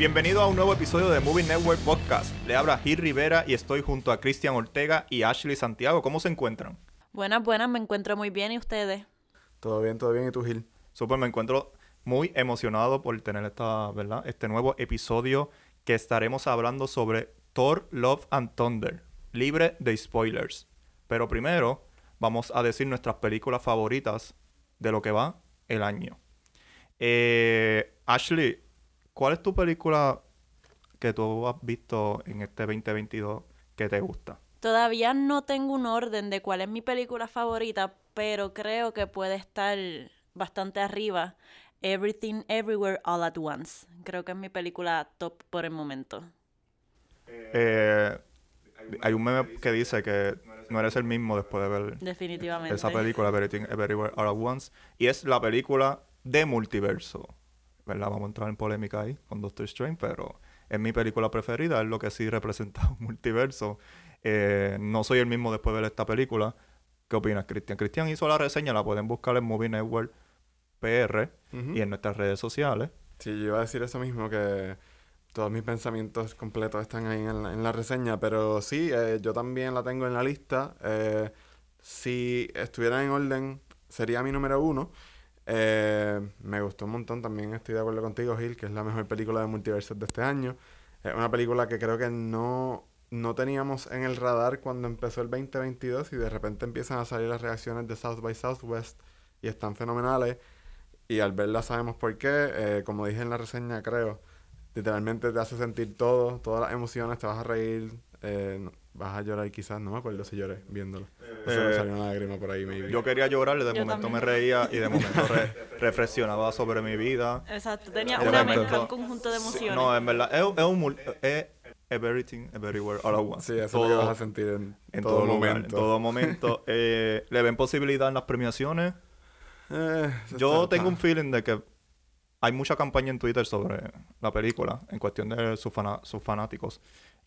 Bienvenido a un nuevo episodio de Movie Network Podcast. Le habla Gil Rivera y estoy junto a Cristian Ortega y Ashley Santiago. ¿Cómo se encuentran? Buenas, buenas, me encuentro muy bien. ¿Y ustedes? Todo bien, todo bien. ¿Y tú, Gil? Súper, me encuentro muy emocionado por tener esta, ¿verdad? este nuevo episodio que estaremos hablando sobre Thor, Love and Thunder, libre de spoilers. Pero primero vamos a decir nuestras películas favoritas de lo que va el año. Eh, Ashley, ¿cuál es tu película que tú has visto en este 2022 que te gusta? Todavía no tengo un orden de cuál es mi película favorita, pero creo que puede estar bastante arriba. Everything Everywhere All at Once. Creo que es mi película top por el momento. Eh, hay un meme que dice que no eres el mismo después de ver Definitivamente. esa película, Everything Everywhere All at Once. Y es la película de multiverso. ¿Verdad? Vamos a entrar en polémica ahí con Doctor Strange, pero es mi película preferida, es lo que sí representa un multiverso. Eh, no soy el mismo después de ver esta película. ¿Qué opinas, Cristian? Cristian hizo la reseña, la pueden buscar en Movie Network PR y en nuestras redes sociales. Sí, yo iba a decir eso mismo, que todos mis pensamientos completos están ahí en la, en la reseña, pero sí, eh, yo también la tengo en la lista. Eh, si estuviera en orden, sería mi número uno. Eh, me gustó un montón, también estoy de acuerdo contigo, Gil, que es la mejor película de multiversos de este año. Es una película que creo que no, no teníamos en el radar cuando empezó el 2022 y de repente empiezan a salir las reacciones de South by Southwest y están fenomenales. Y al verla sabemos por qué. Eh, como dije en la reseña, creo, literalmente te hace sentir todo, todas las emociones, te vas a reír, eh, vas a llorar quizás, no me acuerdo si lloré viéndolo. Eso me Eh, salió una lágrima por ahí, maybe. Yo quería llorar, de Yo momento también. me reía y de momento re- reflexionaba sobre mi vida. Exacto, tenía De una mezcla, un conjunto de Sí, emociones. no, en verdad, es, es un... mul- es everything, everywhere, all at once. Sí, eso es lo que vas a sentir en, en todo, todo, lugar, momento. en todo momento. Eh, ¿Le ven posibilidad en las premiaciones? Eh, Yo está- tengo un feeling de que hay mucha campaña en Twitter sobre la película en cuestión de sus, fana- sus fanáticos.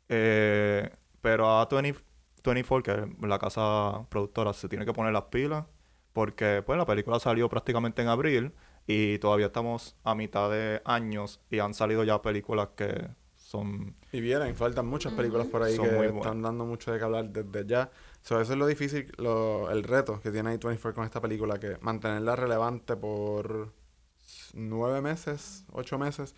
Eh, pero a 20 24, que es la casa productora, se tiene que poner las pilas porque pues la película salió prácticamente en abril y todavía estamos a mitad de años y han salido ya películas que son... Y vienen, faltan muchas películas por ahí que están dando mucho de que hablar desde ya. So, eso es lo difícil, lo, el reto que tiene A24 con esta película, que mantenerla relevante por nueve meses, ocho meses.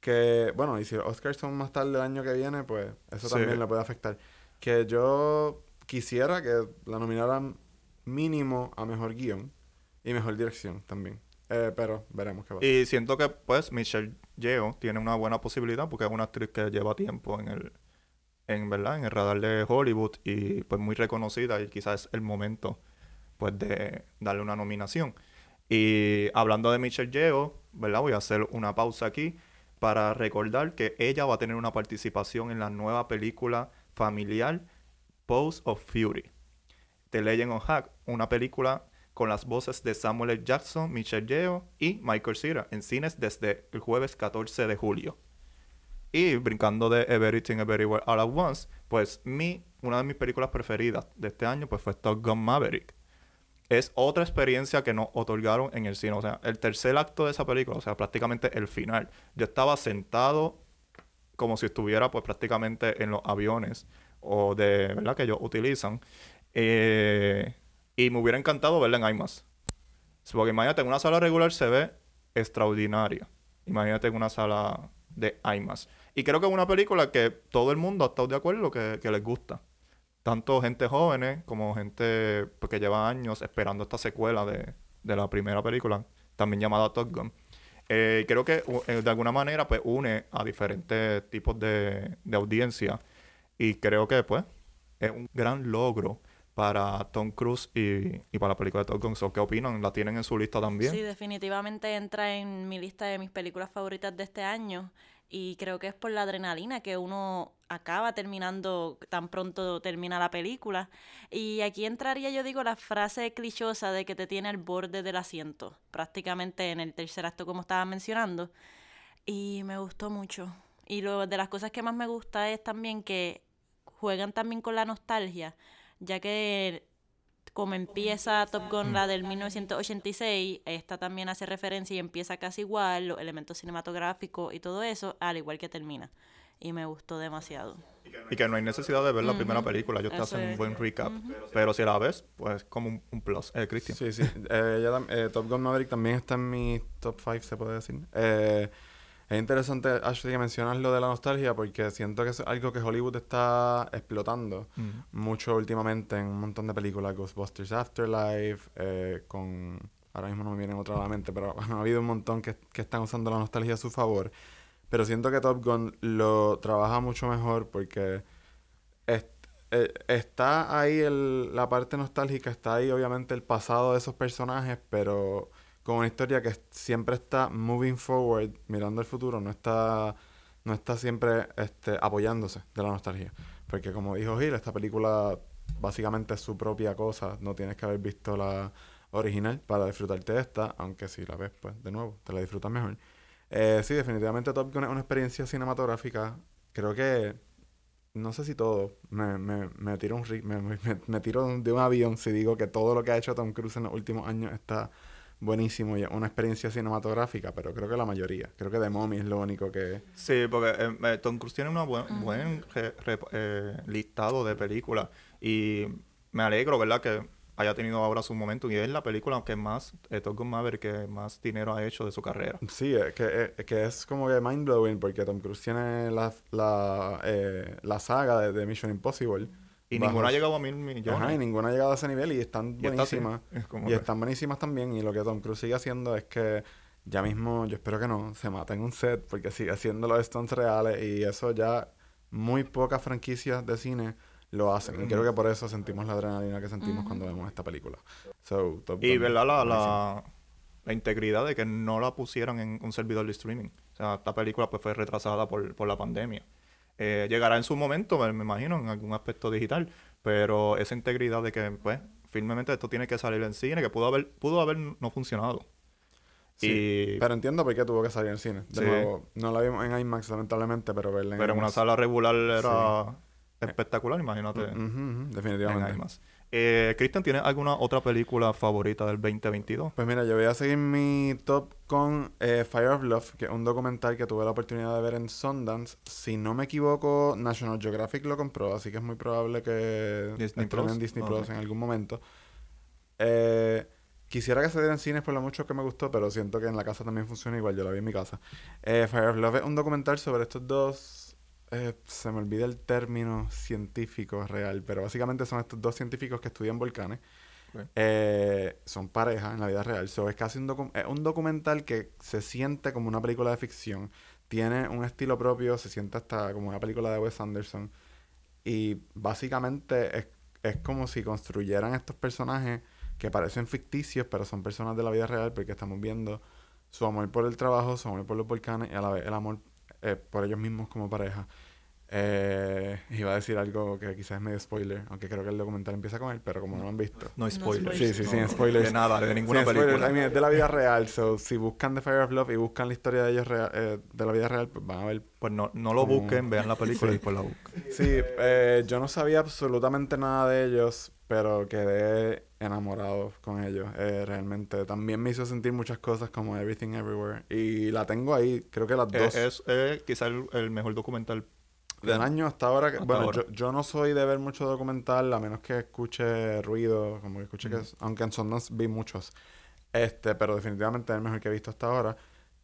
Que, bueno, y si los Oscars son más tarde el año que viene, pues eso Sí. también le puede afectar. Que yo quisiera que la nominaran mínimo a mejor guion y mejor dirección también. Eh, pero veremos qué pasa. Y siento que pues Michelle Yeoh tiene una buena posibilidad porque es una actriz que lleva tiempo en el en verdad en el radar de Hollywood y pues muy reconocida y quizás es el momento pues de darle una nominación. Y hablando de Michelle Yeoh, ¿verdad? Voy a hacer una pausa aquí para recordar que ella va a tener una participación en la nueva película familiar Pose of Fury. The Legend of Hack, una película con las voces de Samuel L. Jackson, Michelle Yeoh y Michael Cera en cines desde el jueves 14 de julio. Y brincando de Everything Everywhere All at Once, pues mi, una de mis películas preferidas de este año pues fue Top Gun Maverick. Es otra experiencia que nos otorgaron en el cine. O sea, el tercer acto de esa película, o sea, prácticamente el final. Yo estaba sentado como si estuviera pues prácticamente en los aviones o de, ¿verdad? Que ellos utilizan. Eh, y me hubiera encantado verla en IMAX. Porque imagínate, en una sala regular se ve extraordinaria. Imagínate en una sala de IMAX. Y creo que es una película que todo el mundo ha estado de acuerdo que, que les gusta. Tanto gente jóvenes como gente pues, que lleva años esperando esta secuela de, de la primera película, también llamada Top Gun. Eh, creo que eh, de alguna manera pues une a diferentes tipos de, de audiencia y creo que pues es un gran logro para Tom Cruise y, y para la película de Top Gun. ¿Qué opinan? ¿La tienen en su lista también? Sí, definitivamente entra en mi lista de mis películas favoritas de este año. Y creo que es por la adrenalina que uno acaba terminando, tan pronto termina la película. Y aquí entraría, yo digo, la frase clichosa de que te tiene al borde del asiento, prácticamente en el tercer acto, como estaba mencionando. Y me gustó mucho. Y lo de las cosas que más me gusta es también que juegan también con la nostalgia, ya que como empieza Top Gun, la del 1986, esta también hace referencia y empieza casi igual, los elementos cinematográficos y todo eso, al igual que termina. Y me gustó demasiado. Y que no hay necesidad de ver la primera película, ellos te hacen un buen recap. Pero si la ves, pues como un, un plus. Eh, Cristian. Sí, sí. Eh, ella eh, Top Gun Maverick también está en mi top 5, se puede decir. Eh, es interesante, Ashley, que mencionas lo de la nostalgia porque siento que es algo que Hollywood está explotando Mm. mucho últimamente en un montón de películas. Ghostbusters Afterlife, eh, con... Ahora mismo no me vienen otra a la mente, pero ha habido un montón que, que están usando la nostalgia a su favor. Pero siento que Top Gun lo trabaja mucho mejor porque est- eh, está ahí el- la parte nostálgica, está ahí obviamente el pasado de esos personajes, pero con una historia que siempre está moving forward, mirando el futuro, no está, no está siempre este, apoyándose de la nostalgia. Porque como dijo Gil, esta película básicamente es su propia cosa, no tienes que haber visto la original para disfrutarte de esta, aunque si la ves, pues de nuevo, te la disfrutas mejor. Eh, sí, definitivamente Top Gun es una experiencia cinematográfica. Creo que, no sé si todo, me, me, me tiro un me- me tiro de un avión si digo que todo lo que ha hecho Tom Cruise en los últimos años está buenísimo y una experiencia cinematográfica, pero creo que la mayoría. Creo que The Mommy es lo único que... Sí, porque eh, eh, Tom Cruise tiene un buen, buen re- re- eh, listado de películas y me alegro, ¿verdad? Que haya tenido ahora su momento y es la película que más, eh, Top Gun Maverick, que más dinero ha hecho de su carrera. Sí, es que, es, que es como que mind blowing porque Tom Cruise tiene la, la, eh, la saga de, de Mission Impossible. Y bajo ninguna ha llegado a mil millones. Ajá, y ninguna ha llegado a ese nivel y están Y esta sí. buenísimas. Es como Y que- están buenísimas también. Y lo que Tom Cruise sigue haciendo es que ya mismo, yo espero que no, se mata en un set porque sigue haciendo los stunts reales y eso ya muy pocas franquicias de cine lo hacen. Y creo que por eso sentimos la adrenalina que sentimos cuando vemos esta película. So, Top Y verdad la, la, la integridad de que no la pusieron en un servidor de streaming. O sea, esta película pues fue retrasada por, por la pandemia. Eh, llegará en su momento, me, me imagino, en algún aspecto digital, pero esa integridad de que, pues, firmemente esto tiene que salir en cine, que pudo haber, pudo haber no funcionado. Sí, y, Pero entiendo por qué tuvo que salir en cine. De Sí. nuevo, no la vimos en IMAX lamentablemente, pero verla en pero en una sala regular era espectacular, imagínate, en definitivamente. IMAX. Eh, Cristian, ¿tienes alguna otra película favorita del 2022? Pues mira, yo voy a seguir mi top con eh, Fire of Love, que es un documental que tuve la oportunidad de ver en Sundance. Si no me equivoco, National Geographic lo compró, así que es muy probable que Disney Plus. Disney Ok. Plus en algún momento. Eh, quisiera que se diera en cines por lo mucho que me gustó, pero siento que en la casa también funciona igual, yo la vi en mi casa. Eh, Fire of Love es un documental sobre estos dos... eh, se me olvida el término científico real, pero básicamente son estos dos científicos que estudian volcanes. Eh, son pareja en la vida real. So, es casi un, docu- es un documental que se siente como una película de ficción. Tiene un estilo propio, se siente hasta como una película de Wes Anderson. Y básicamente es, es como si construyeran estos personajes que parecen ficticios, pero son personas de la vida real porque estamos viendo su amor por el trabajo, su amor por los volcanes y a la vez el amor eh, por ellos mismos como pareja. Eh, iba a decir algo que quizás es medio spoiler, aunque creo que el documental empieza con él, pero como no lo han visto. No hay spoilers. Sí, sí, No, sin spoilers. De nada, de ninguna Sin spoilers, película. I mean, es de la vida real, so si buscan The Fire of Love y buscan la historia de ellos rea- eh, de la vida real, pues van a ver. Pues no, no lo Como- busquen, vean la película Sí. y después la busquen. Sí, eh, yo no sabía absolutamente nada de ellos, pero quedé enamorado con ellos, eh, realmente. También me hizo sentir muchas cosas como Everything Everywhere. Y la tengo ahí, creo que las Eh, dos. es eh, quizá el, el mejor documental. Del año hasta ahora, que- Hasta bueno, ahora. Yo, yo no soy de ver mucho documental, a menos que escuche ruido, como que escuche que, Ujú. es- aunque en Sundance vi muchos, este, pero definitivamente es el mejor que he visto hasta ahora.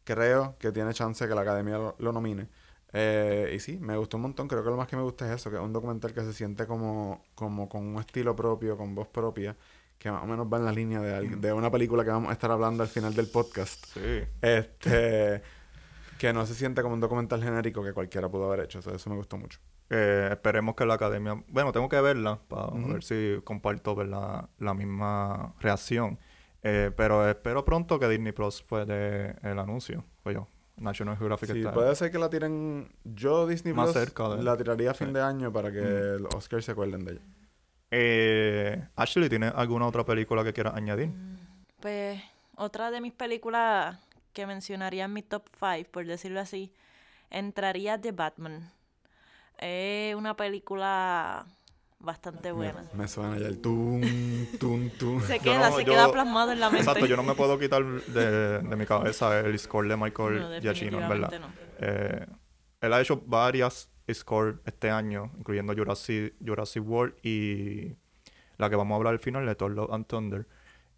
Creo que tiene chance que la academia lo, lo nomine. Eh, y sí, me gustó un montón, creo que lo más que me gusta es eso, que es un documental que se siente como, como con un estilo propio, con voz propia, que más o menos va en la línea de, de una película que vamos a estar hablando al final del podcast. Sí. Este, que no se siente como un documental genérico que cualquiera pudo haber hecho, o sea, eso me gustó mucho. Eh, esperemos que la academia. Bueno, tengo que verla para Ujú. ver si comparto ¿verdad? la misma reacción. Eh, pero espero pronto que Disney Plus pues dé el anuncio. Pues yo, National Geographic Sí, está. puede ser que la tiren. Yo, Disney Más Plus, cerca de- la tiraría a fin Sí. de año para que Mm. los Oscars se acuerden de ella. Eh, Ashley, ¿tiene alguna otra película que quieras añadir? Pues otra de mis películas que mencionaría en mi top 5, por decirlo así, entraría The Batman. Es una película bastante buena. Me suena ya el tum, tum, tum. Se queda, no- se yo- queda plasmado en la mente. Exacto, yo no me puedo quitar de, de mi cabeza el score de Michael No, Giacchino, en verdad. no. Eh, él ha hecho varias scores este año, incluyendo Jurassic, Jurassic World y la que vamos a hablar al final de Thor Love and Thunder.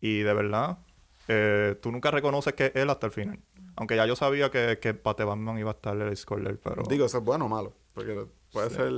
Y de verdad, eh, tú nunca reconoces que es él hasta el final. Aunque ya yo sabía que, que para The Batman iba a estar el él, pero... Digo, eso es bueno o malo. Porque puede Sí. ser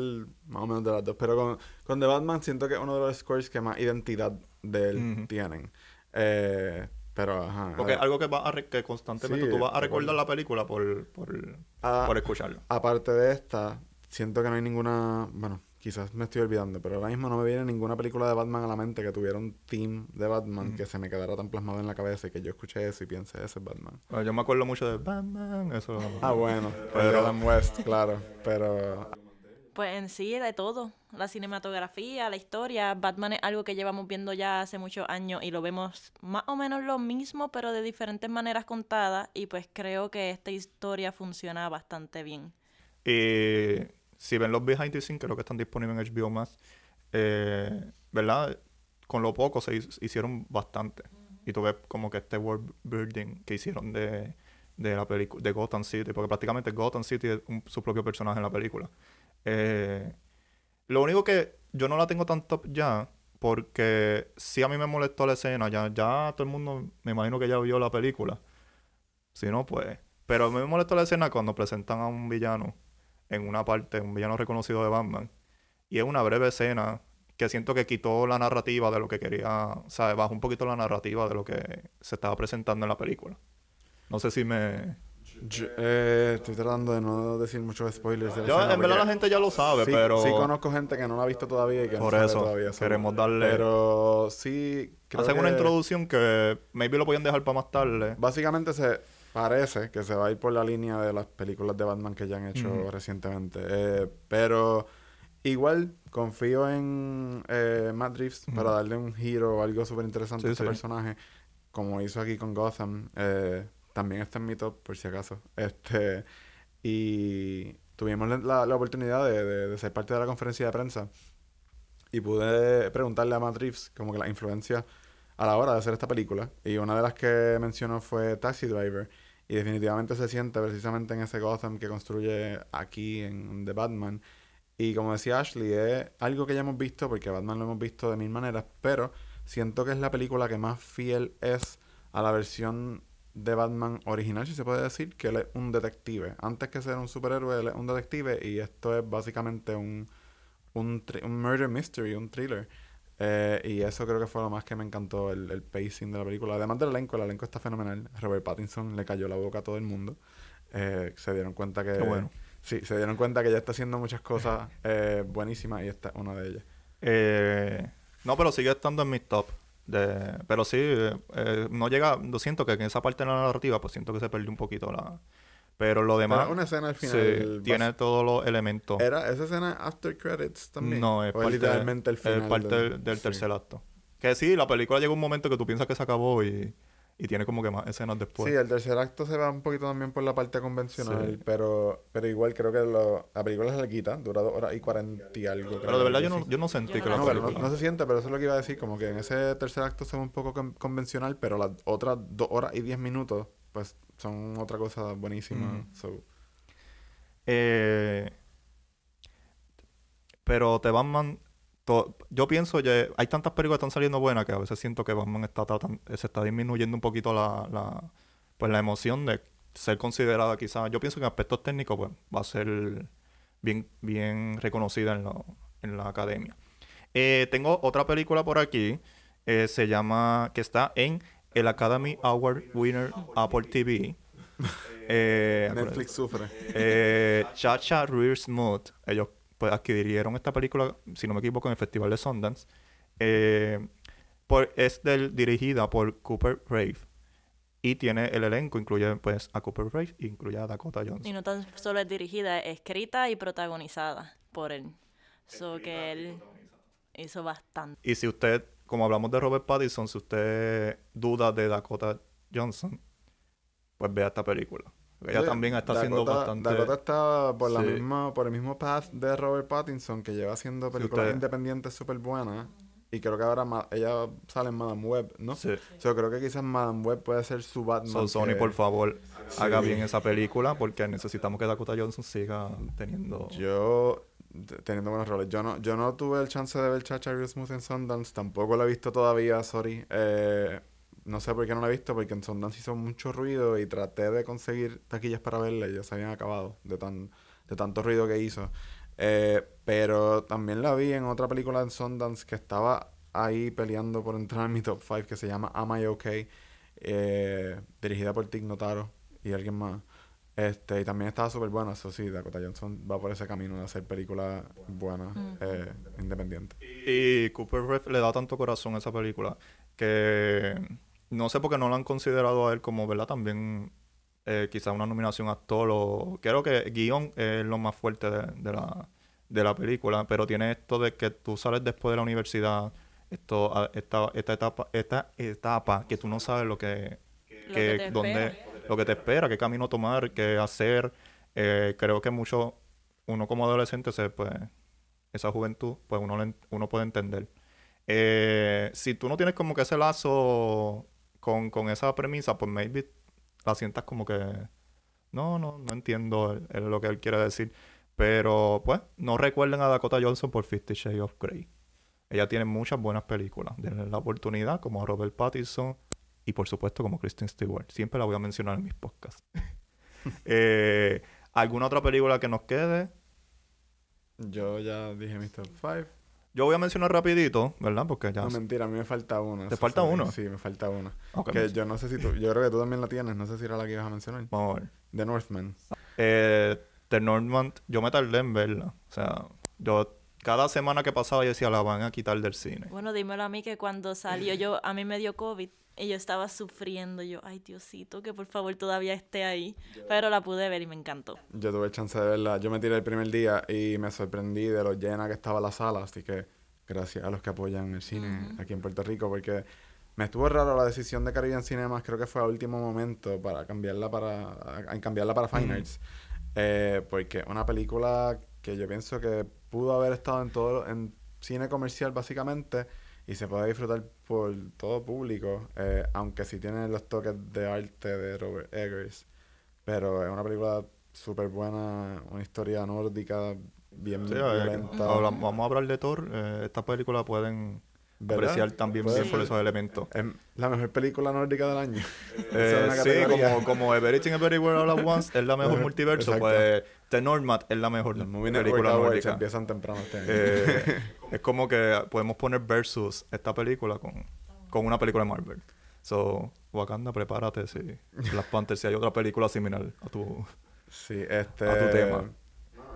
más o menos de las dos. Pero con, con The Batman siento que es uno de los scores que más identidad de él tienen. Eh, pero, ajá. porque a- es algo que, va a re- que constantemente Sí, tú vas a recordar la película por, por, a- por escucharlo. aparte de esta, siento que no hay ninguna. Bueno, quizás me estoy olvidando, pero ahora mismo no me viene ninguna película de Batman a la mente que tuviera un theme de Batman Ujú. que se me quedara tan plasmado en la cabeza y que yo escuché eso y piense, ese es Batman. Bueno, yo me acuerdo mucho de Batman, eso... Ah, bueno, Pero- pero Adam West, claro. Pero Pues en sí de todo, la cinematografía, la historia, Batman es algo que llevamos viendo ya hace muchos años y lo vemos más o menos lo mismo, pero de diferentes maneras contadas y pues creo que esta historia funciona bastante bien. Y si ven los behind the scenes, creo que están disponibles en HBO más, eh, ¿verdad? Con lo poco se hicieron bastante. Y tú ves como que este world building que hicieron de, de la película, de Gotham City, porque prácticamente Gotham City es un- su propio personaje en la película. Eh, lo único que yo no la tengo tan top ya, porque sí a mí me molestó la escena, ya, ya todo el mundo, me imagino que ya vio la película. Si no, pues. Pero a mí me molestó la escena cuando presentan a un villano en una parte, un villano reconocido de Batman. Y es una breve escena que siento que quitó la narrativa de lo que quería, o sea, bajó un poquito la narrativa de lo que se estaba presentando en la película. No sé si me... yo, eh, estoy tratando de no decir muchos spoilers. de la Yo, escena, en verdad la gente ya lo sabe, sí, pero... sí conozco gente que no la ha visto todavía y que Por no sabe eso, todavía. so- queremos darle- Pero sí, creo Hacen una introducción que maybe lo pueden dejar para más tarde. Básicamente se parece que se va a ir por la línea de las películas de Batman que ya han hecho recientemente. Eh, pero igual confío en eh, Matt Reeves para darle un giro o algo súper interesante Sí, a este sí. personaje. Como hizo aquí con Gotham. Eh, también está en mi top, por si acaso. Este, y tuvimos la, la- la oportunidad de, de- de ser parte de la conferencia de prensa. Y pude preguntarle a Matt Reeves como que la influencia a la hora de hacer esta película. Y una de las que mencionó fue Taxi Driver. Y definitivamente se siente precisamente en ese Gotham que construye aquí en The Batman. Y como decía Ashley, es algo que ya hemos visto, porque Batman lo hemos visto de mil maneras, pero siento que es la película que más fiel es a la versión de Batman original, si se puede decir, que él es un detective. Antes que ser un superhéroe, él es un detective y esto es básicamente un, un, un murder mystery, un thriller. Eh, y eso creo que fue lo más que me encantó, el, el pacing de la película. Además del elenco, el elenco está fenomenal. Robert Pattinson le cayó la boca a todo el mundo. Eh, se dieron cuenta que... Qué bueno. Sí, se dieron cuenta que ya está haciendo muchas cosas eh, buenísimas y esta es una de ellas. Eh, no, pero sigue estando en mi top. De, pero sí, no llega, lo siento que en esa parte de la narrativa, pues siento que se perdió un poquito la... Pero lo demás, Pero una escena al sí, final... tiene bas- todos los elementos. ¿Era esa escena after credits también? No, es ¿O parte, literalmente el es final. parte del- del, del sí. tercer acto. Que sí, la película llega un momento que tú piensas que se acabó y, y tiene como que más escenas después. Sí, el tercer acto se va un poquito también por la parte convencional, Sí. pero, pero igual creo que lo, la película se le quita, dura dos horas y cuarenta y algo. pero creo, de verdad yo no, yo no sentí Yo que no la No, pero no, película... no se siente, pero eso es lo que iba a decir, como que en ese tercer acto se ve un poco con- convencional, pero las otras dos horas y diez minutos, pues son otra cosa buenísima. So, Eh, pero The Batman, to- yo pienso que hay tantas películas que están saliendo buenas que a veces siento que Batman está tratan- se está disminuyendo un poquito la, la, pues la emoción de ser considerada quizás. Yo pienso que en aspectos técnicos pues va a ser bien, bien reconocida en, lo- en la academia. Eh, tengo otra película por aquí, eh, se llama, que está en el Academy Award Winner Apple TV. Eh, Netflix sufre. eh, Chacha Rear Smooth. Ellos pues adquirieron esta película, si no me equivoco, en el Festival de Sundance. Eh, por, es del, dirigida por Cooper Rave. Y tiene el elenco, incluye pues a Cooper Rave e incluye a Dakota Y Johnson. no tan solo es dirigida, es escrita y protagonizada por él. So que él hizo bastante. Y si usted, como hablamos de Robert Pattinson, si usted duda de Dakota Johnson, pues vea esta película. Ella Sí, también está haciendo bastante... Dakota está por, la Sí. misma, por el mismo path de Robert Pattinson, que lleva haciendo películas usted- independientes súper buenas. Y creo que ahora ma- ella sale en Madame Web, ¿no? Sí. So, creo que quizás Madame Web puede ser su Batman. So, Sony, que- por favor, Sí. haga bien esa película porque necesitamos que Dakota Johnson siga teniendo... Yo, teniendo buenos roles, yo no, yo no tuve el chance de ver Chacha Real Smooth en Sundance, tampoco lo he visto todavía, sorry. Eh, no sé por qué no lo he visto, porque en Sundance hizo mucho ruido y traté de conseguir taquillas para verla y ya se habían acabado de, tan, de tanto ruido que hizo. Eh, pero también la vi en otra película en Sundance que estaba ahí peleando por entrar en mi top 5 que se llama Am I Okay? eh, dirigida por Tig Notaro y alguien más. Este, y también estaba súper buena, eso sí, Dakota Johnson va por ese camino de hacer películas buenas, eh, independientes. Y Cooper Ref le da tanto corazón a esa película que no sé por qué no lo han considerado a él como, ¿verdad? También eh, quizá una nominación a actor o... Creo que guion es lo más fuerte de, de la, de la película, pero tiene esto de que tú sales después de la universidad, esto, esta, esta etapa, esta etapa que tú no sabes lo que... Lo que te dónde, espera. Lo que te espera, qué camino tomar, qué hacer. Eh, creo que mucho, uno como adolescente, se, pues, esa juventud, pues uno, uno puede entender. Eh, si tú no tienes como que ese lazo con, con esa premisa, pues maybe la sientas como que, no, no, no entiendo lo que él quiere decir. Pero, pues, no recuerden a Dakota Johnson por Fifty Shades of Grey. Ella tiene muchas buenas películas. Denle la oportunidad, como a Robert Pattinson y, por supuesto, como Kristen Stewart. Siempre la voy a mencionar en mis podcasts. Eh, ¿Alguna otra película que nos quede? Yo ya dije mi top 5. Yo voy a mencionar rapidito, ¿verdad? Porque ya... No, mentira, a mí me falta una. ¿Te falta uno? Sí, me falta una. Que yo no sé si tú, yo creo que tú también la tienes, no sé si era la que ibas a mencionar. Vamos a ver. The Northman. Eh, The Northman, yo me tardé en verla. O sea, yo cada semana que pasaba yo decía, la van a quitar del cine. Bueno, dímelo a mí que cuando salió yo, a mí me dio COVID y yo estaba sufriendo. Yo, ay Diosito, que por favor todavía esté ahí. Pero la pude ver y me encantó. Yo tuve chance de verla. Yo me tiré el primer día y me sorprendí de lo llena que estaba la sala. Así que gracias a los que apoyan el cine aquí en Puerto Rico. Porque me estuvo raro la decisión de Caribbean Cinemas. Creo que fue a último momento para cambiarla para, a- a cambiarla para Fine Arts. Eh, porque una película que yo pienso que pudo haber estado en todo en cine comercial básicamente y se puede disfrutar por todo público, eh, aunque sí tiene los toques de arte de Robert Eggers. Pero es una película súper buena, una historia nórdica bien Sí, violenta. habla- vamos a hablar de Thor. eh, esta película pueden ¿Verdad? apreciar también bien por esos elementos. Es la mejor película nórdica del año. Eh, es sí, como, como Everything Everywhere All at Once es la mejor multiverso, exacto. pues The Northman es la mejor película nórdica. empiezan temprano este año. Eh, es como que podemos poner versus esta película con, con una película de Marvel. So, Wakanda, prepárate si Black Panther, si hay otra película similar a tu... Sí, este... a tu tema.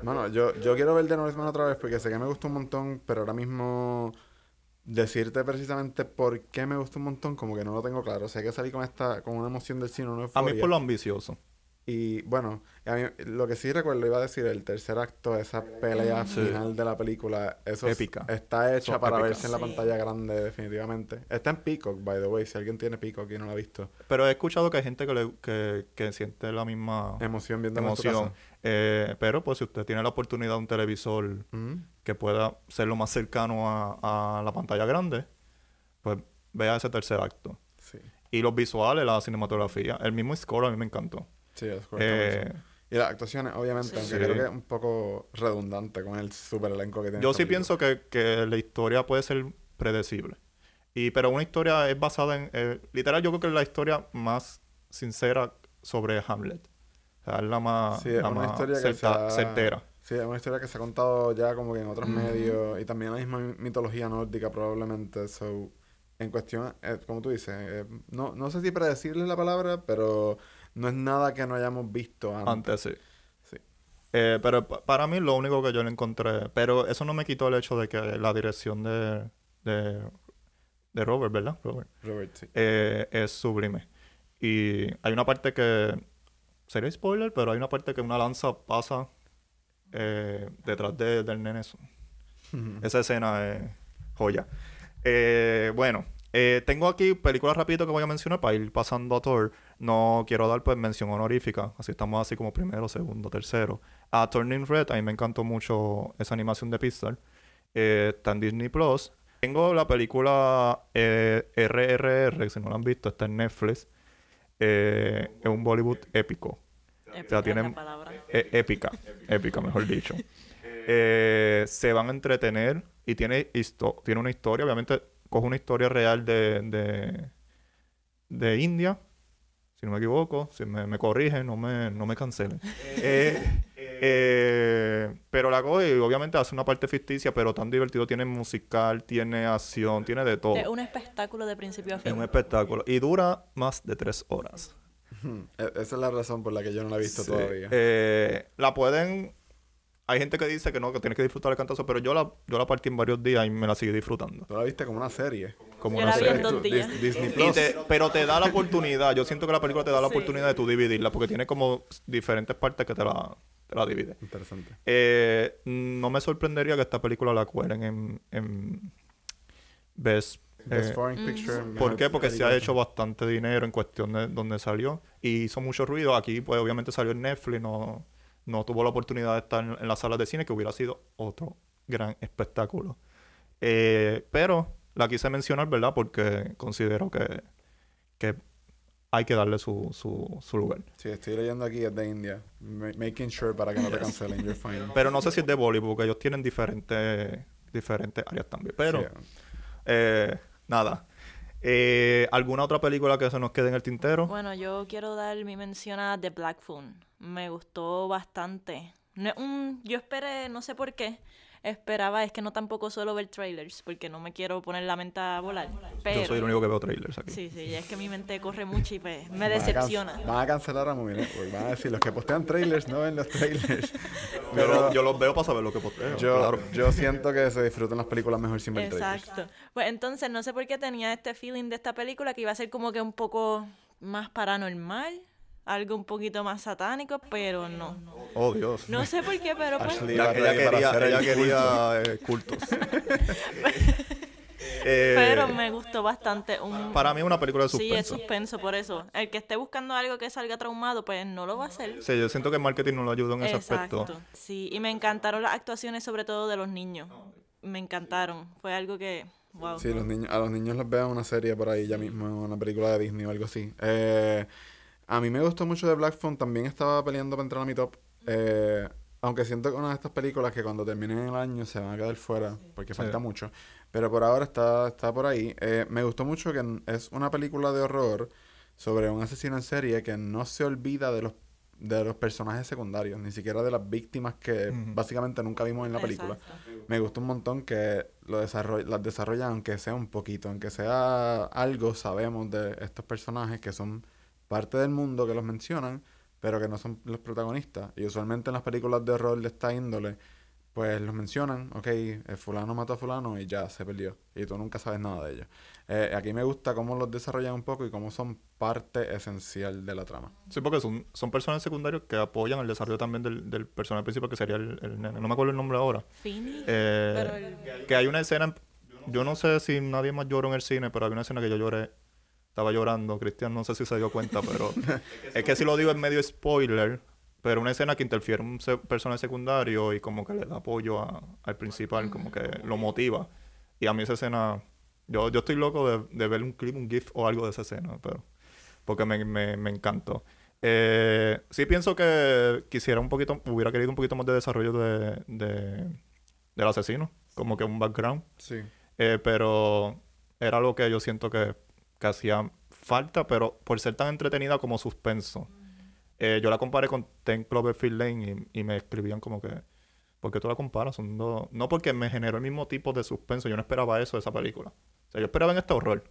Bueno, yo, yo quiero ver The Northman otra vez porque sé que me gustó un montón, pero ahora mismo decirte precisamente por qué me gustó un montón, como que no lo tengo claro. Sé que salí con esta, con una emoción del cine, una A mí por lo ambicioso. Y bueno, a mí, lo que sí recuerdo, iba a decir, el tercer acto, esa pelea Sí. final de la película, eso es- está hecha Son para épicas. verse en la Sí. pantalla grande, definitivamente. Está en Peacock, by the way, si alguien tiene Peacock y no la ha visto. Pero he escuchado que hay gente que, le, que, que siente la misma Emoción viendo emoción. Eh, pero pues si usted tiene la oportunidad de un televisor Ujú. que pueda ser lo más cercano a, a la pantalla grande, pues vea ese tercer acto. Sí, Y los visuales, la cinematografía, el mismo score a mí me encantó. Sí, es correcto. Eh, Y las actuaciones, obviamente, Sí. aunque Sí. creo que es un poco redundante con el super elenco que tiene. yo esta sí película. pienso que, que la historia puede ser predecible. Y, pero una historia es basada en... eh, literal, yo creo que es la historia más sincera sobre Hamlet. O sea, es la más, Sí, es la una más historia certa- certera. Sí, es una historia que se ha contado ya como que en otros Ujú. medios y también la misma mi- mitología nórdica probablemente. So, en cuestión, eh, como tú dices, eh, no, no sé si predecible es la palabra, pero no es nada que no hayamos visto antes. Antes sí. Sí. Eh, pero pa- para mí lo único que yo le encontré, pero eso no me quitó el hecho de que la dirección de, de, de Robert, ¿verdad? Robert, Robert, sí. eh, es sublime. Y hay una parte que, sería spoiler, pero hay una parte que una lanza pasa eh, detrás de- del nene. Esa escena es joya. Eh, bueno, Eh, tengo aquí películas rapidito que voy a mencionar para ir pasando a Thor. No quiero dar pues mención honorífica, así estamos así como primero, segundo, tercero. A Turning Red, a mí me encantó mucho esa animación de Pixar. Eh, está en Disney Plus. Tengo la película eh, RRR, si no la han visto, está en Netflix. Eh, es un Bollywood épico. Épica tiene- la palabra. Eh, épica, épica, mejor dicho. Eh, se van a entretener y tiene, histo- tiene una historia, obviamente coge una historia real de, de, de India, si no me equivoco, si me, me corrigen, no me, no me cancelen. Eh, eh, pero la coge y obviamente hace una parte ficticia, pero tan divertido, tiene musical, tiene acción, tiene de todo. Es un espectáculo de principio a Es fin. un espectáculo y dura más de tres horas. E- Esa es la razón por la que yo no la he visto Sí. todavía. Eh, la pueden. Hay gente que dice que no, que tienes que disfrutar el cantazo, pero yo la, yo la partí en varios días y me la seguí disfrutando. Tú la viste como una serie. Como Yo una la vi en serie. dos Tú- días. Dis- Disney Y Plus. te- pero te da la oportunidad. Yo siento que la película te da la Sí. oportunidad de tú dividirla, porque tiene como diferentes partes que te la, te la divide. Interesante. Eh, no me sorprendería que esta película la cuelen en, en Best. Best eh, Foreign Mm. Picture. ¿Por mejor qué? Porque se ha hecho bastante dinero en cuestión de donde salió y hizo mucho ruido. Aquí, pues, obviamente salió en Netflix, no, no tuvo la oportunidad de estar en, en las salas de cine, que hubiera sido otro gran espectáculo. Eh, pero la quise mencionar, ¿verdad? Porque considero que, que hay que darle su, su, su lugar. Sí, estoy leyendo aquí, es de India. Ma- making sure para que no te cancelen. You're fine. Pero no sé si es de Bollywood, porque ellos tienen diferentes, diferentes áreas también. Pero, Sí, eh, nada. Eh, ¿Alguna otra película que se nos quede en el tintero? Bueno, yo quiero dar mi mención a The Black Phone. Me gustó bastante. No un- yo esperé, no sé por qué, esperaba, es que no tampoco suelo ver trailers, porque no me quiero poner la mente a volar. Pero, Yo soy el único que veo trailers aquí. Sí, sí, es que mi mente corre mucho y pues, me Van a can- decepciona. Van a cancelar a Movie Network. Van a decir, los que postean trailers no ven los trailers. Yo, Pero yo los veo para saber lo que posteo. yo, claro. yo siento que se disfrutan las películas mejor sin ver trailers. Exacto. Pues entonces, no sé por qué tenía este feeling de esta película que iba a ser como que un poco más paranormal, algo un poquito más satánico, pero no. Oh, Dios. No sé por qué, pero pues... Ashley Ella, quería, hacer el ella culto. quería eh, cultos. Eh, Pero me gustó bastante. Un... Para mí es una película de Sí, es suspenso. suspenso, por eso. El que esté buscando algo que salga traumado, pues no lo va a hacer. Sí, yo siento que el marketing no lo ayuda en ese Exacto. aspecto. Sí, y me encantaron las actuaciones, sobre todo de los niños. Me encantaron. Fue algo que, wow. Sí, los niños, a los niños los veo en una serie por ahí ya mismo, una película de Disney o algo así. Eh, a mí me gustó mucho de Black Phone, también estaba peleando para entrar a mi top. Eh, aunque siento que una de estas películas que cuando terminen el año se van a quedar fuera, porque Sí. falta mucho. Pero por ahora está, está por ahí. Eh, me gustó mucho que es una película de horror sobre un asesino en serie que no se olvida de los de los personajes secundarios, ni siquiera de las víctimas que básicamente nunca vimos en la película. Exacto. Me gustó un montón que lo desarroll las desarrollan aunque sea un poquito, aunque sea algo, sabemos de estos personajes que son parte del mundo que los mencionan, pero que no son los protagonistas. Y usualmente en las películas de horror de esta índole, pues los mencionan, ok, eh, fulano mató a fulano y ya se perdió. Y tú nunca sabes nada de ellos. Eh, aquí me gusta cómo los desarrollan un poco y cómo son parte esencial de la trama. Sí, porque son, son personajes secundarios que apoyan el desarrollo también del, del personaje principal, que sería el, el nene. No me acuerdo el nombre ahora. Fini. Eh, Pero el- Que hay una escena, yo no sé si nadie más lloró en el cine, pero hay una escena que yo lloré, estaba llorando, Cristian no sé si se dio cuenta, pero es que si lo digo es medio spoiler, pero una escena que interfiere un se- personaje secundario y como que le da apoyo a- al principal, como que lo motiva. Y a mí esa escena, yo, yo estoy loco de, de ver un clip, un GIF o algo de esa escena, pero porque me, me, me encantó. Eh, sí pienso que quisiera un poquito, hubiera querido un poquito más de desarrollo de, de- del asesino, como que un background. Sí. Eh, pero era lo que yo siento que, que hacía falta, pero por ser tan entretenida como suspenso. Eh, yo la comparé con Ten Cloverfield Lane y, me escribían como que, ¿por qué tú la comparas? No porque me generó el mismo tipo de suspenso, yo no esperaba eso de esa película. O sea, yo esperaba en este horror.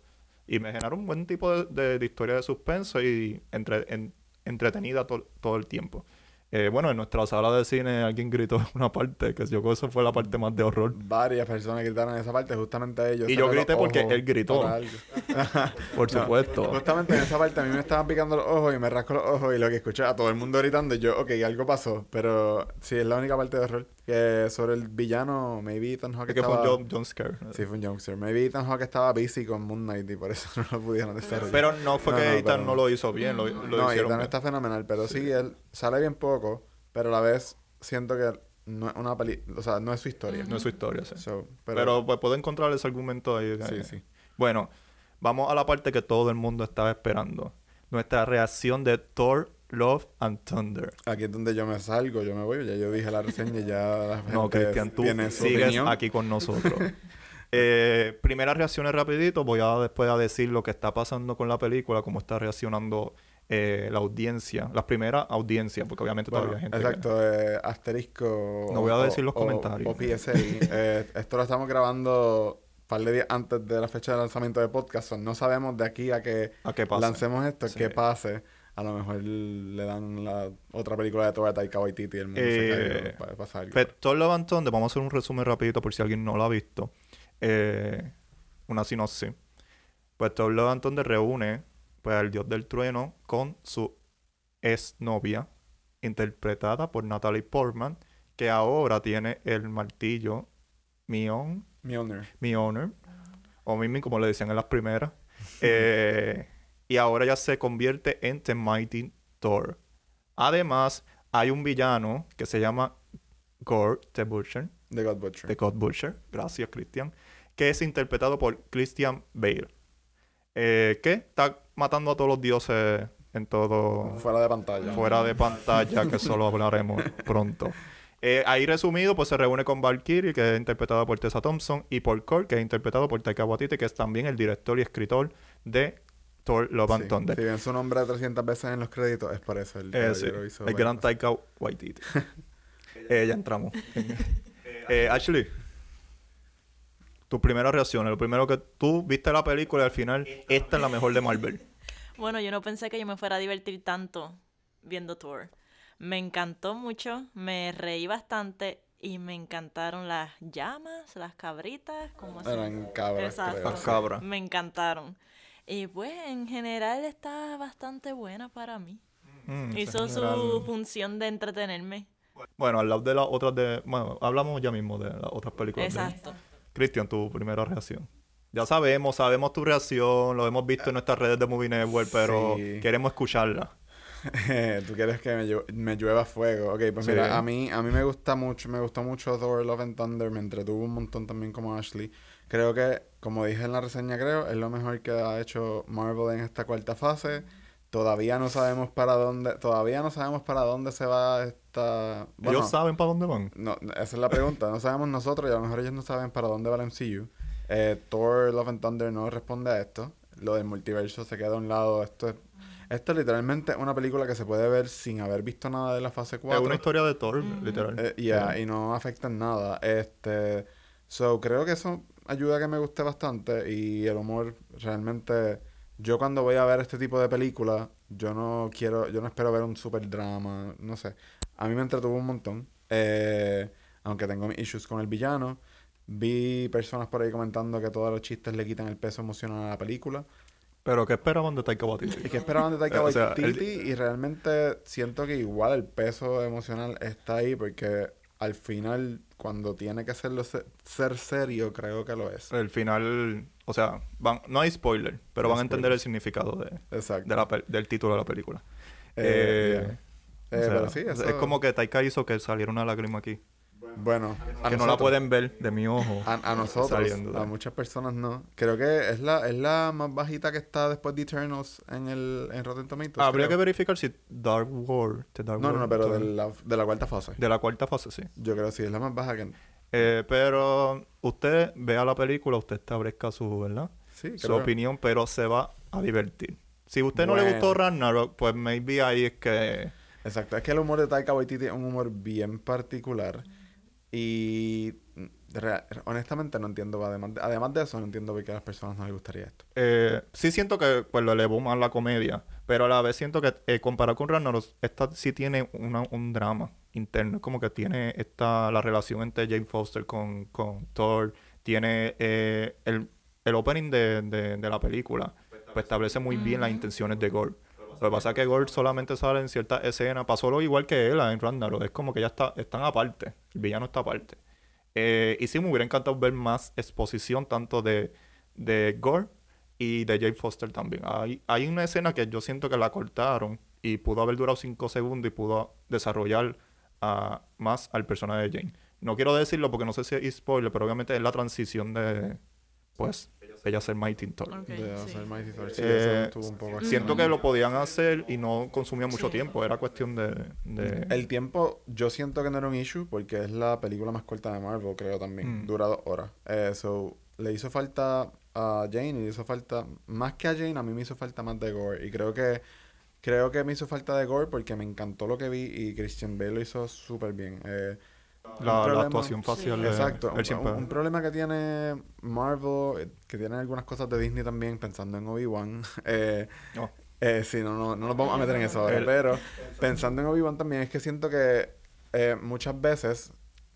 Y me generó un buen tipo de, historia de suspenso y entre, en- entretenida to- todo el tiempo. Eh, bueno, en nuestra sala de cine alguien gritó una parte, que yo creo que eso fue la parte más de horror. Varias personas gritaron en esa parte, justamente a ellos. Y yo grité porque él gritó. por algo. Por No, supuesto. Justamente en esa parte a mí me estaban picando los ojos y me rasco los ojos y lo que escuché a todo el mundo gritando, yo, ok, algo pasó, pero sí, es la única parte de horror. Que sobre el villano, maybe Ethan Hawke Es que fue estaba... un. Sí, fue un youngster. Maybe Ethan Hawke estaba busy con Moon Knight y por eso no lo pudieron desarrollar. Pero no fue No, que no, Ethan pero- no lo hizo bien, lo, lo no, hicieron Ethan bien. está fenomenal, pero sí. él sale bien poco, pero a la vez siento que no es una peli... O sea, no es su historia. No es su historia, sí. So, Pero, pero, pues, puedo encontrar ese argumento ahí. Sí, eh. sí. Bueno, vamos a la parte que todo el mundo estaba esperando. Nuestra reacción de Thor, Love and Thunder. Aquí es donde yo me salgo, yo me voy. Ya yo dije la reseña y ya la gente No, Cristian, tú sigues opinión. aquí con nosotros. eh, primeras reacciones rapidito. Voy a después a decir lo que está pasando con la película, cómo está reaccionando eh, la audiencia. Las primeras audiencias, porque obviamente Bueno, todavía hay gente que- exacto, eh, asterisco. No voy a o- decir los o- comentarios. O, PSA. eh, esto lo estamos grabando un par de días antes de la fecha de lanzamiento de podcast. no sabemos de aquí a que lancemos esto, Sí. que pase. A lo mejor le dan la otra película de Thor a Taika Waititi y el mundo se Eh, cae. Puede pasar. Pues, Thor Love and Thunder, vamos a hacer un resumen rapidito por si alguien no lo ha visto. Eh, una sinopsis. Pues Thor Love and Thunder reúne pues, al dios del trueno con su exnovia, interpretada por Natalie Portman, que ahora tiene el martillo Mion, Mjolnir. Mjolnir, o Mimi como le decían en las primeras. Eh, y ahora ya se convierte en The Mighty Thor. Además, hay un villano que se llama Gore the Butcher, The God Butcher. The God Butcher, gracias Christian, que es interpretado por Christian Bale, eh, que está matando a todos los dioses en todo Fuera de pantalla. fuera de pantalla, que eso lo hablaremos pronto. Eh, ahí resumido, pues se reúne con Valkyrie, que es interpretada por Tessa Thompson, y por Core, que es interpretado por Taika Waititi, que es también el director y escritor de Thor Love and Sí. Thunder. Si ven su nombre 300 veces en los créditos, es por eso. El, Eh, sí, caballero hizo el gran. Taika Waititi. Eh, ya entramos. Eh, Ashley, tu primera reacción, lo primero que tú viste la película y al final, esta es la mejor de Marvel. Bueno, yo no pensé que yo me fuera a divertir tanto viendo Thor. Me encantó mucho, me reí bastante y me encantaron las llamas, las cabritas, como Eran cabras. Las cabras. Me encantaron. Y pues en general está bastante buena para mí. Mm, Hizo su función de entretenerme. Bueno, al lado de las otras de... Bueno, hablamos ya mismo de las otras películas. de- Exacto. Cristian, tu primera reacción. Ya sabemos, sabemos tu reacción, lo hemos visto en nuestras redes de Movie Network, pero Sí. queremos escucharla. Tú quieres que me, llu- me llueva fuego. Ok, pues Sí. mira, a mí, a mí me gusta mucho, me gustó mucho Thor Love and Thunder, me entretuvo un montón también como Ashley. Creo que, como dije en la reseña, creo, es lo mejor que ha hecho Marvel en esta cuarta fase. Todavía no sabemos para dónde, todavía no sabemos para dónde se va esta. Bueno, ¿Ellos saben para dónde van? no, esa es la pregunta. No sabemos nosotros y a lo mejor ellos no saben para dónde va el MCU. Eh, Thor Love and Thunder no responde a esto. Lo del multiverso se queda a un lado. Esto es, esto es literalmente una película que se puede ver sin haber visto nada de la fase 4. Es una historia de Thor, Mm. literal. Eh, yeah, y no afecta en nada. Este, so creo que eso ayuda que me guste bastante y el humor realmente yo cuando voy a ver este tipo de películas, yo no quiero, yo no espero ver un super drama, no sé. A mí me entretuvo un montón. Eh, aunque tengo mis issues con el villano. Vi personas por ahí comentando que todos los chistes le quitan el peso emocional a la película. Pero ¿qué esperaban de Taika Waititi? ¿Y qué esperaban de Taika O sea, el- Waititi? Y realmente siento que igual el peso emocional está ahí porque al final, cuando tiene que serlo se- ser serio, creo que lo es. El final, o sea, van, no hay spoiler, pero No van a entender el significado de, Exacto. de la del título de la película. Eh, Eh, Eh, o sea, pero sí, es eso- como que Taika hizo que saliera una lágrima aquí. Bueno, a que no la nosotros- pueden ver de mi ojo. A, a nosotros, a muchas personas no. Creo que es la, es la más bajita que está después de Eternals en el en Rotten Tomatoes. Habría que verificar si Dark World... Dark No, no, no, pero de la, de la cuarta fase. de la cuarta fase, sí. Yo creo que sí, es la más baja que... Eh, pero usted vea la película, usted establezca su, ¿verdad? Sí, su opinión, pero se va a divertir. Si a usted no le gustó. Ragnarok, pues maybe ahí es que... Exacto, es que el humor de Taika Waititi es un humor bien particular y mm, honestamente no entiendo, además de, además de eso, no entiendo por qué a las personas no les gustaría esto. eh, sí siento que pues lo elevó más la comedia, pero a la vez siento que eh, comparado con Ragnarok, esta sí tiene una- un drama interno. Es como que tiene esta, la relación entre Jane Foster con, con Thor, tiene eh, el, el opening de, de, de la película, pues establece muy bien las intenciones de Gore. Lo que pasa es que Gore solamente sale en ciertas escenas. Pasó lo igual que él en Ragnarok. Es como que ya está, están aparte. El villano está aparte. Eh, y sí, me hubiera encantado ver más exposición tanto de, de Gore y de Jake Foster también. Hay, hay una escena que yo siento que la cortaron y pudo haber durado 5 segundos y pudo desarrollar a, más al personaje de Jane. No quiero decirlo porque no sé si es spoiler, pero obviamente es la transición de, pues, ella ser Mighty Thor. Ok, de sí. hacer Mighty Thor. Sí, Eh, eso estuvo un poco Siento que lo podían hacer y no consumía mucho Sí. tiempo. Era cuestión de... de- El tiempo, yo siento que no era un issue porque es la película más corta de Marvel, creo también. Mm. Dura dos horas. Eh, so, le hizo falta a Jane y le hizo falta, más que a Jane, a mí me hizo falta más de Gore. Y creo que, creo que me hizo falta de Gore porque me encantó lo que vi y Christian Bale lo hizo súper bien. Eh, un la, actuación facial de Exacto. Un, siempre- un- un problema que tiene Marvel, eh, que tiene algunas cosas de Disney también, pensando en Obi-Wan. eh, No. eh, sí, no, no, no nos vamos a meter en eso ahora. El- Pero pensando en Obi-Wan también, es que siento que eh, muchas veces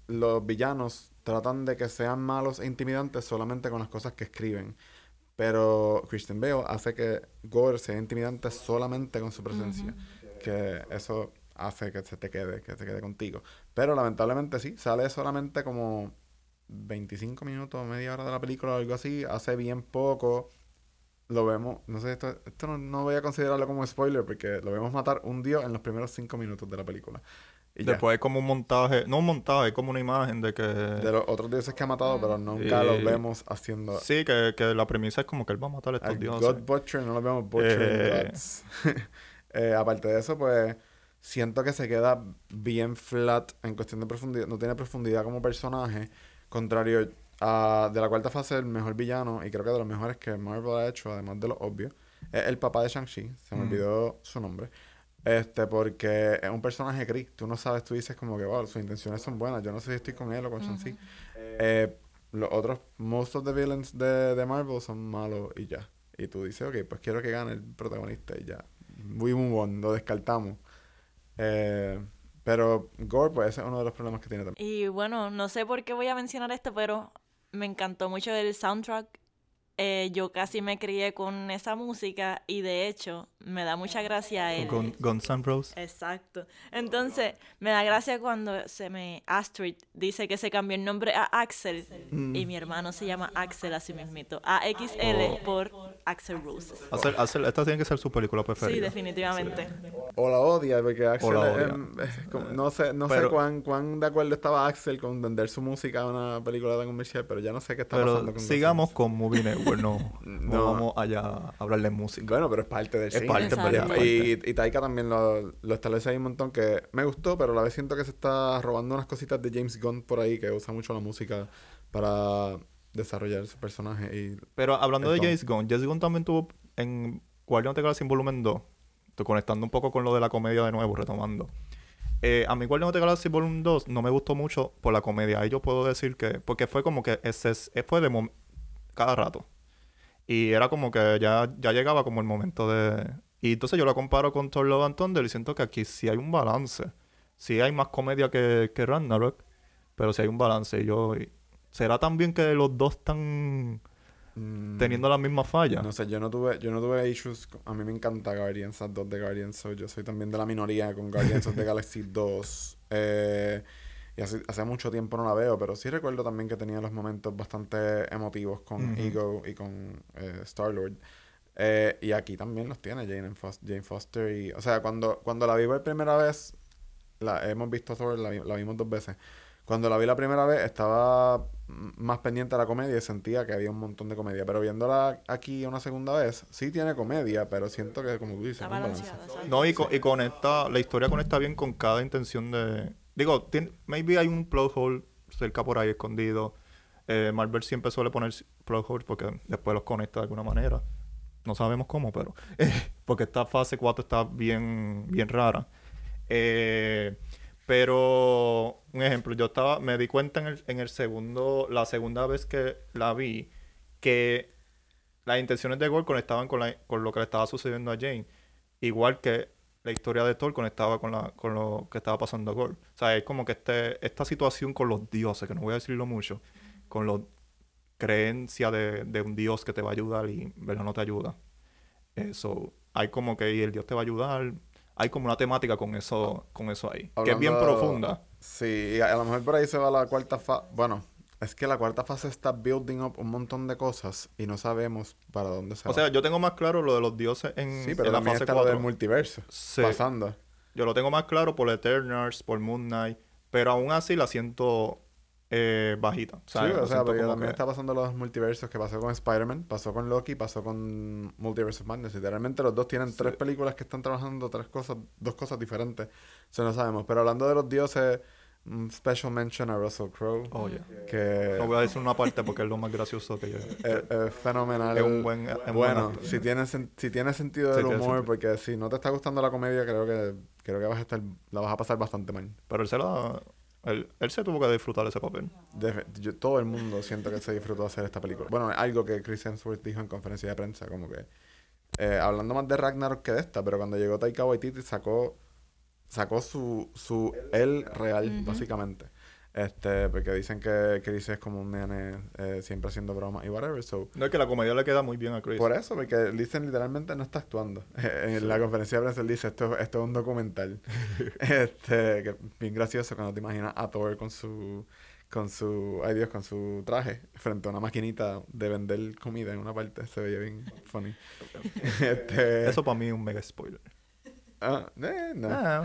los villanos tratan de que sean malos e intimidantes solamente con las cosas que escriben. Pero Christian Bale hace que Gore sea intimidante solamente con su presencia. Que eso hace que se te quede, que se quede contigo. Pero lamentablemente sí, sale solamente como 25 minutos, media hora de la película o algo así. Hace bien poco. Lo vemos, no sé, esto, esto no, no voy a considerarlo como spoiler porque lo vemos matar un dios en los primeros 5 minutos de la película. Y ya. Después es como un montaje, no un montaje, es como una imagen de que... De los otros dioses que ha matado, pero nunca Y- los vemos haciendo. Sí, que, que la premisa es como que él va a matar a estos Al dioses. God Butcher no lo vemos Butcher Eh. Eh, aparte de eso, pues siento que se queda bien flat en cuestión de profundidad. No tiene profundidad como personaje. Contrario a de la cuarta fase, el mejor villano, y creo que de los mejores que Marvel ha hecho, además de lo obvio, es el papá de Shang-Chi. Se me Mm. olvidó su nombre. Este, porque es un personaje gris. Tú no sabes, tú dices como que, wow, sus intenciones son buenas. Yo no sé si estoy con él o con Shang-Chi. Eh, los otros, most of the villains de, de Marvel son malos y ya. Y tú dices, ok, pues quiero que gane el protagonista y ya. We move on, lo descartamos. Eh, pero Gore, pues ese es uno de los problemas que tiene también. Y bueno, no sé por qué voy a mencionar esto, pero me encantó mucho el soundtrack. Eh, yo casi me crié con esa música y de hecho me da mucha gracia el... Gun- Guns N' Roses. Exacto. Entonces, me da gracia cuando se me Astrid dice que se cambió el nombre a Axel y mi hermano se llama Axel así mismito. AXL por Axel Rose. Hacer, hacer- esta tiene que ser su película Sí, preferida. definitivamente. O la odia, porque Axel, la odia. no sé, no sé cuán, cuán de acuerdo estaba Axel con vender su música a una película tan comercial, pero ya no sé qué está pasando Pero con sigamos con Movie Network, no, no, No. vamos allá a hablar de música. Bueno, pero es parte del Es cine. Y, y Taika también lo, lo establece ahí un montón que me gustó, pero a la vez siento que se está robando unas cositas de James Gunn por ahí, que usa mucho la música para desarrollar su personaje. Y Pero hablando de James Gunn, James Gunn también tuvo en Guardians of the Galaxy Volumen 2, estoy conectando un poco con lo de la comedia de nuevo, retomando. Eh, a mí Guardians of the Galaxy Volumen 2 no me gustó mucho por la comedia. Ahí yo puedo decir que, porque fue como que ese, es- fue de cada rato. Y era como que ya, ya llegaba como el momento de... Y entonces yo la comparo con Thor Love and Thunder y siento que aquí sí hay un balance. Sí hay más comedia que, que Ragnarok, pero sí hay un balance. Y yo... ¿Será también que los dos están mm, teniendo las mismas fallas? No sé, yo no tuve, yo no tuve issues. con- a mí me encanta Guardians, las dos de Guardians. so yo soy también de la minoría con Guardians of the Galaxy 2. Eh, y hace, hace mucho tiempo no la veo, pero sí recuerdo también que tenía los momentos bastante emotivos con. Ego y con eh, Star-Lord. Eh, y aquí también los tiene Jane, Fos- Jane Foster. Y, o sea, cuando, cuando la vi por primera vez, la, hemos visto Thor, la, la vimos dos veces. Cuando la vi la primera vez estaba más pendiente a la comedia y sentía que había un montón de comedia. Pero viéndola aquí una segunda vez, sí tiene comedia, pero siento que, como tú dices, no y, co- y conecta, la historia conecta bien con cada intención de... Digo, maybe hay un plot hole cerca por ahí escondido. Eh, Marvel siempre suele poner plot holes porque después los conecta de alguna manera. No sabemos cómo, pero... porque esta fase 4 está bien, bien rara. Eh, pero, un ejemplo, yo estaba... Me di cuenta en el, en el segundo... La segunda vez que la vi, que las intenciones de Gore conectaban con, la- con lo que le estaba sucediendo a Jane. Igual que la historia de Thor conectaba con, la, con lo que estaba pasando a Gore. O sea, es como que este, esta situación con los dioses, que no voy a decirlo mucho, con la creencia de, de un dios que te va a ayudar y ¿verdad? no te ayuda. Eso, hay como que y el Dios te va a ayudar. Hay como una temática con eso, con eso ahí. Que es bien profunda. Sí, y a, a lo mejor por ahí se va la cuarta fase. Bueno, es que la cuarta fase está building up un montón de cosas y no sabemos para dónde se O va. sea, yo tengo más claro lo de los dioses en, sí, pero en la fase está lo del 4. multiverso Sí. pasando. Yo lo tengo más claro por Eternals, por Moon Knight, pero aún así la siento eh, bajita. Sí, ¿sabes? o La sea, como también que- está pasando los multiversos que pasó con Spider-Man, pasó con Loki, pasó con Multiverse of Madness. Literalmente los dos tienen tres películas que están trabajando tres cosas, dos cosas diferentes. Eso no sabemos. Pero hablando de los dioses, un special mention a Russell Crowe, Oh, yeah. que No voy a decir una parte porque es lo más gracioso que yo... es, es fenomenal. Es un buen- es bueno, buen si tiene, si tiene sentido Sí, del humor, porque si no te está gustando la comedia, creo que creo que vas a estar, la vas a pasar bastante mal. Pero él se la... Él, él se tuvo que disfrutar ese papel. Yo- todo el mundo siento que se disfrutó hacer esta película. Bueno, algo que Chris Hemsworth dijo en conferencia de prensa, como que eh, hablando más de Ragnarok que de esta, pero cuando llegó Taika Waititi sacó sacó su su él real básicamente. Este, porque dicen que Chris es como un nene eh, siempre haciendo bromas y whatever, so No es que la comedia le queda muy bien a Chris. por eso, porque dicen literalmente no está actuando. En la conferencia de prensa él dice, esto, esto es un documental. este, que bien gracioso cuando te imaginas a Thor con su, con su, ay Dios, con su traje frente a una maquinita de vender comida en una parte. Se veía bien funny. este, Eso para mí es un mega spoiler. Ah, eh, no. Ah,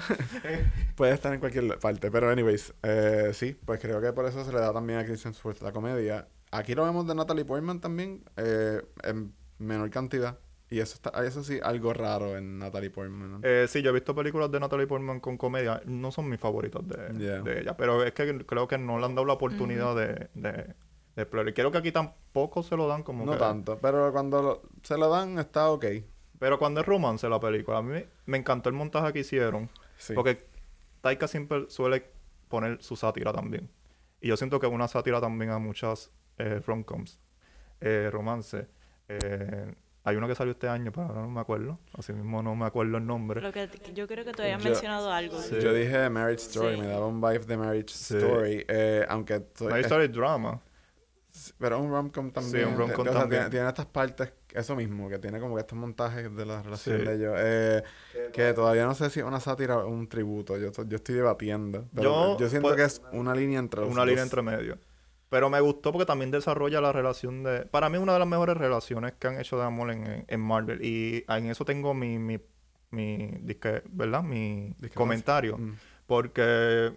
Puede estar en cualquier parte, pero anyways, eh, sí, pues creo que por eso se le da también a Kristen Stewart la comedia. Aquí lo vemos de Natalie Portman también, eh, en menor cantidad. Y eso está, eso sí, algo raro en Natalie Portman. ¿no? eh, sí, yo he visto películas de Natalie Portman con comedia. No son mis favoritas de, Yeah. de ella. Pero es que creo que no le han dado la oportunidad de, de, de explorar. Y creo que aquí tampoco se lo dan como no que... tanto, pero cuando lo- se lo dan está ok. Pero cuando es romance la película, a mí me encantó el montaje que hicieron. Sí. Porque Taika siempre suele poner su sátira también. Y yo siento que es una sátira también a muchas eh, rom-coms, eh, romance. Eh, hay uno que salió este año, pero ahora no me acuerdo. Así mismo no me acuerdo el nombre. Lo que, yo creo que habían Yo- mencionado algo. Sí. Yo dije Marriage Story, Sí. me daba un vibe de Marriage Sí. Story, eh, aunque... soy- Una es- drama. pero un rom-com también. un rom-com o sea, también. Tiene, tiene estas partes, eso mismo, que tiene como que estos montajes de la relación Sí. de ellos. eh, que todavía no sé si es una sátira o un tributo. Yo, yo estoy debatiendo. Pero Yo, yo, siento pues, que es una línea entre los Una línea entre medio. Pero me gustó porque también desarrolla la relación de... Para mí una de las mejores relaciones que han hecho de amor en, en Marvel. Y en eso tengo mi... mi, mi disque- ¿Verdad? Mi comentario. Mm. Porque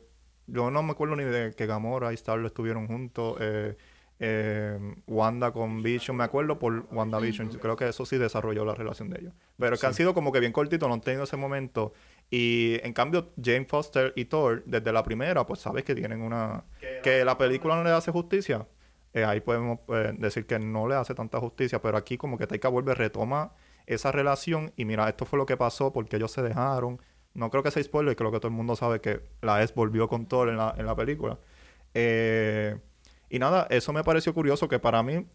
yo no me acuerdo ni de que Gamora y Star estuvieron juntos. eh, eh, Wanda con Vision, me acuerdo por WandaVision. Creo que eso sí desarrolló la relación de ellos. Pero que han sido como que bien cortitos, no han tenido ese momento. Y en cambio, Jane Foster y Thor, desde la primera, pues sabes que tienen una. que la película no le hace justicia. Eh, ahí podemos eh, decir que no le hace tanta justicia, pero aquí como que Taika vuelve, retoma esa relación y mira, esto fue lo que pasó porque ellos se dejaron. No creo que sea spoiler, creo que todo el mundo sabe que la ex volvió con Thor en la, en la película. Eh, y nada, eso me pareció curioso que para mí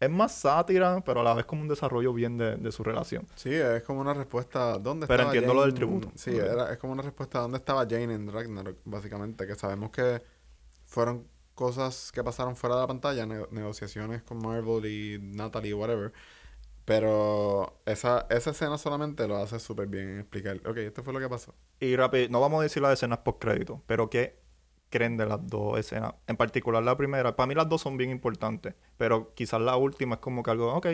es más sátira, pero a la vez como un desarrollo bien de, de su relación. Sí, es como una respuesta. ¿Dónde Pero estaba entiendo lo del tributo. Sí, era, es como una respuesta. ¿Dónde estaba Jane en Ragnarok? Básicamente, que sabemos que fueron cosas que pasaron fuera de la pantalla, ne- negociaciones con Marvel y Natalie, whatever. Pero esa, esa escena solamente lo hace súper bien en explicar. Ok, esto fue lo que pasó. Y rápido, no vamos a decir las escenas post crédito, pero ¿qué creen de las dos escenas? En particular la primera, para mí las dos son bien importantes, pero quizás la última es como que algo, ok.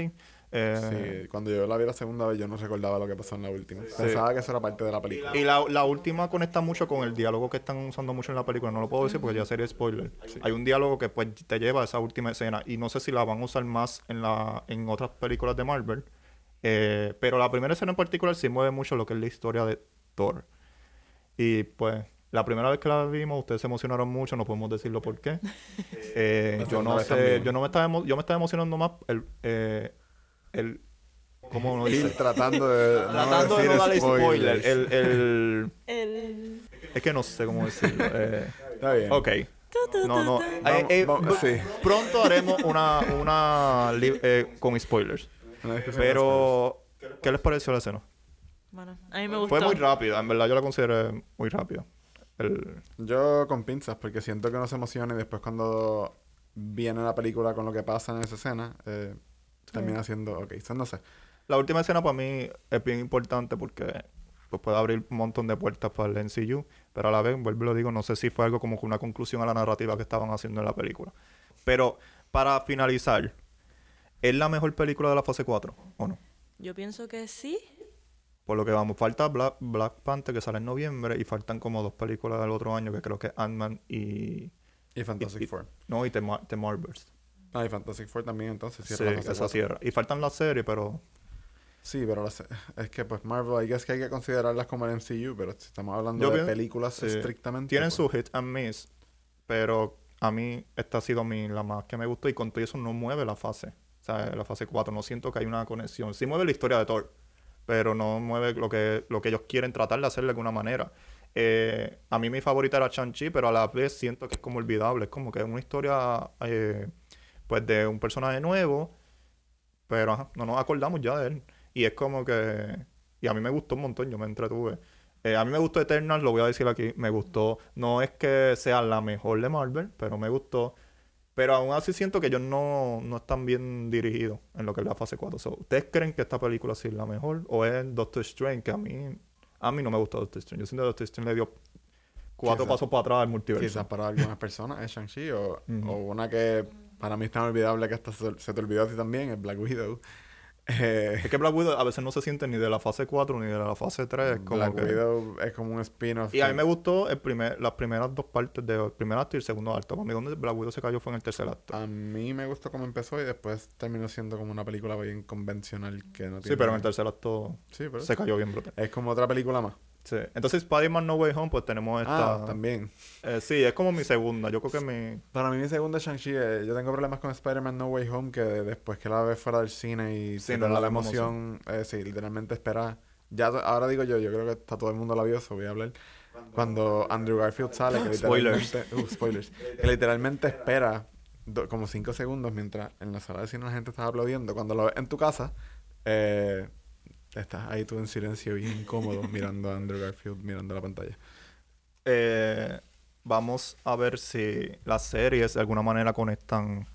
eh, Sí, cuando yo la vi la segunda vez, yo no recordaba lo que pasó en la última. Pensaba que eso era parte de la película. Y la, la última conecta mucho con el diálogo que están usando mucho en la película. No lo puedo decir porque ya sería spoiler. Hay un diálogo que pues te lleva a esa última escena. Y no sé si la van a usar más en la en otras películas de Marvel. Eh, pero la primera escena en particular sí mueve mucho lo que es la historia de Thor. Y pues la primera vez que la vimos, ustedes se emocionaron mucho, no podemos decirlo por qué. Eh, yo no sé, yo no me estaba emo- yo me estaba emocionando más el, eh, el ¿cómo uno dice? Tratando de Tratando de no darle spoilers. spoiler. El, el, El... es que no sé cómo decirlo. eh, Está bien. ok. No, no. eh, eh, vamos- sí. Pronto haremos una, una eh, con spoilers. Pero, ¿qué les pareció la escena? Bueno, a mí me gustó. Fue muy rápida, en verdad yo la consideré muy rápida. El, Yo con pinzas, porque siento que no se emociona y después cuando viene la película con lo que pasa en esa escena, eh, termina siendo, ok, so no sé. la última escena para mí es bien importante porque pues, puede abrir un montón de puertas para el NCU, pero a la vez, vuelvo y lo digo, no sé si fue algo como que una conclusión a la narrativa que estaban haciendo en la película. Pero para finalizar, ¿es la mejor película de la fase 4 o no? Yo pienso que sí. Por lo que vamos, falta Black, Black Panther que sale en noviembre y faltan como dos películas del otro año que creo que es Ant-Man y... Y Fantastic y- Four. No, y The, Mar- The Marvels. Ah, y Fantastic Four también, entonces. Sí, cierra fase esa cuatro. cierra. Y faltan las series, pero... Sí, pero las- es que pues Marvel, I guess que hay que considerarlas como el MCU, pero si estamos hablando Yo de pienso- películas sí. estrictamente. Tienen pues, su hit and miss, pero a mí esta ha sido mi, la más que me gustó y con todo eso no mueve la fase. O sea, la fase 4. No siento que hay una conexión. Sí mueve la historia de Thor, pero no mueve lo que, lo que ellos quieren tratar de hacer de alguna manera. Eh, a mí mi favorita era Shang-Chi, pero a la vez siento que es como olvidable. Es como que es una historia eh, pues de un personaje nuevo, pero no nos acordamos ya de él. Y es como que... Y a mí me gustó un montón, yo me entretuve. Eh, a mí me gustó Eternal, lo voy a decir aquí, me gustó. No es que sea la mejor de Marvel, pero me gustó. Pero aún así siento que ellos no, no están bien dirigidos en lo que es la fase 4. So, ¿Ustedes creen que esta película sí es la mejor? ¿O es Doctor Strange? Que a mí, a mí no me gustó Doctor Strange. Yo siento que Doctor Strange le dio cuatro Quizá- pasos para atrás al multiverso. Quizás para algunas personas es Shang-Chi o, una que para mí es tan olvidable que hasta se, se te olvidó a ti también, es Black Widow. Eh, Es que Black Widow a veces no se siente ni de la fase 4 ni de la fase 3. Es como Black que... Widow es como un spin-off. Y a mí me gustó el primer, las primeras dos partes del primer acto y el segundo acto. Para mí donde Black Widow se cayó fue en el tercer acto. A mí me gustó cómo empezó y después terminó siendo como una película bien convencional que no tiene... Sí, pero en el tercer acto Sí, pero se cayó bien brutal. es como otra película más. Sí. Entonces, Spider-Man No Way Home, pues tenemos esta... Ah, también. Eh, sí, es como mi segunda. Yo creo que mi... Para mí mi segunda es Shang-Chi. eh, yo tengo problemas con Spider-Man No Way Home que después que la ves fuera del cine y Sí, se no te la da la misma emoción, eh, sí, literalmente espera. Ya ahora digo yo, yo creo que está todo el mundo labioso, voy a hablar. Cuando Andrew Garfield sale, que Spoilers. literalmente, uh, spoilers, que literalmente espera do- como cinco segundos mientras en la sala de cine la gente está aplaudiendo. Cuando lo ves en tu casa, eh, estás ahí tú en silencio bien incómodo mirando a Andrew Garfield, mirando la pantalla. eh, vamos a ver si las series de alguna manera conectan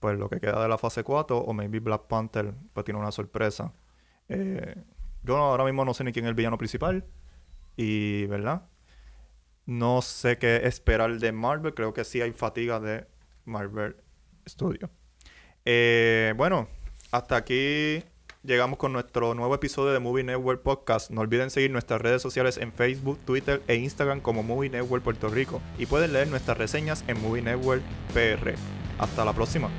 pues lo que queda de la fase 4 o maybe Black Panther pues tiene una sorpresa. Eh, yo ahora mismo no sé ni quién es el villano principal y, ¿verdad? No sé qué esperar de Marvel. Creo que sí hay fatiga de Marvel Studio. Eh, bueno, hasta aquí llegamos con nuestro nuevo episodio de Movie Network Podcast. No olviden seguir nuestras redes sociales en Facebook, Twitter e Instagram como Movie Network Puerto Rico. Y pueden leer nuestras reseñas en Movie Network PR. Hasta la próxima.